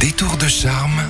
Détour de charme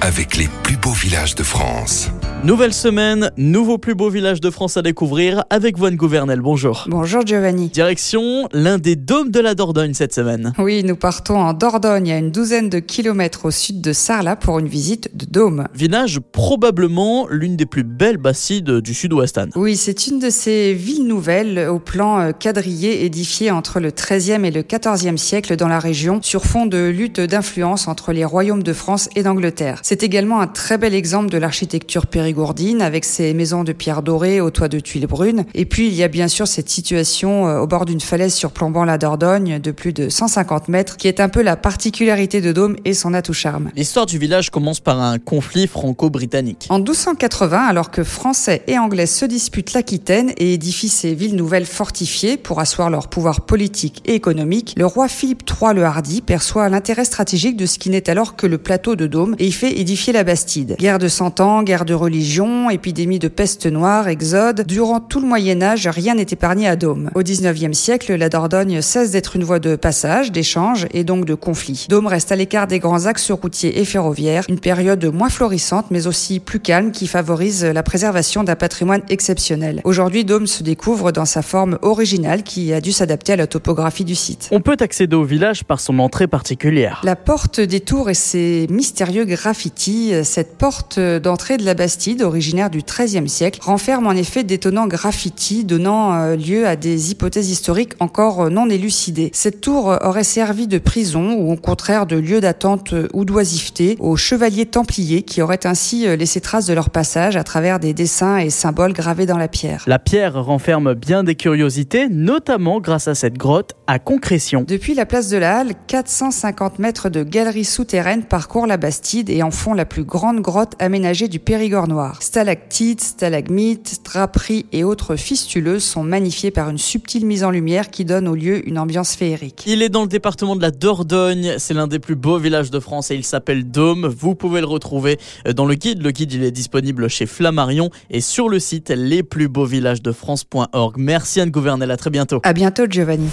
avec les plus beaux villages de France. Nouvelle semaine, nouveau plus beau village de France à découvrir avec Voine Gouvernel. Bonjour. Bonjour Giovanni. Direction l'un des dômes de la Dordogne cette semaine. Oui, nous partons en Dordogne, à une douzaine de kilomètres au sud de Sarlat pour une visite de dôme. Village probablement l'une des plus belles bassides du sud-ouest. Oui, c'est une de ces villes nouvelles au plan euh, quadrillé édifiées entre le XIIIe et le XIVe siècle dans la région sur fond de lutte d'influence entre les royaumes de France et d'Angleterre. C'est également un très bel exemple de l'architecture périgourdine avec ses maisons de pierre dorée au toit de tuiles brunes. Et puis il y a bien sûr cette situation euh, au bord d'une falaise surplombant la Dordogne de plus de 150 mètres qui est un peu la particularité de Dôme et son atout charme. L'histoire du village commence par un conflit franco-britannique. En 1280, alors que Français et Anglais se disputent l'Aquitaine et édifient ces villes nouvelles fortifiées pour asseoir leur pouvoir politique et économique, le roi Philippe III le Hardy perçoit l'intérêt stratégique de ce qui n'est alors que le plateau de Dôme et y fait édifier la Bastide. Guerre de Cent Ans, guerre de religion, épidémie de peste noire, exode. Durant tout le Moyen Âge, rien n'est épargné à Dôme. Au 19e siècle, la Dordogne cesse d'être une voie de passage, d'échange et donc de conflit. Dôme reste à l'écart des grands axes routiers et ferroviaires, une période moins florissante mais aussi plus calme qui favorise la préservation d'un patrimoine exceptionnel. Aujourd'hui, Dôme se découvre dans sa forme originale qui a dû s'adapter à la topographie du site. On peut accéder au village par son entrée particulière. La porte des tours et ses mystérieux graffitis, cette porte d'entrée de la Bastide originaire du XIIIe siècle, renferme en effet d'étonnants graffitis donnant euh, lieu à des hypothèses historiques encore euh, non élucidées. Cette tour euh, aurait servi de prison ou au contraire de lieu d'attente ou d'oisiveté aux chevaliers templiers qui auraient ainsi laissé trace de leur passage à travers des dessins et symboles gravés dans la pierre. La pierre renferme bien des curiosités, notamment grâce à cette grotte à concrétion. Depuis la place de la Halle, 450 mètres de galeries souterraines parcourent la Bastide et en font la plus grande grotte aménagée du Périgord noir. Stalactites, stalagmites, draperies et autres fistuleuses sont magnifiées par une subtile mise en lumière qui donne au lieu une ambiance féerique. Il est dans le département de la Dordogne, c'est l'un des plus beaux villages de France et il s'appelle Dôme. Vous pouvez le retrouver dans le guide. Le guide, il est disponible chez Flammarion et sur le site lesplusbeauxvillagesdefrance.org. Merci Anne Gouvernel, à très bientôt. À bientôt Giovanni.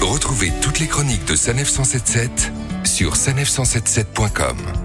Retrouvez toutes les chroniques de Sanef 177 sur sanef177.com.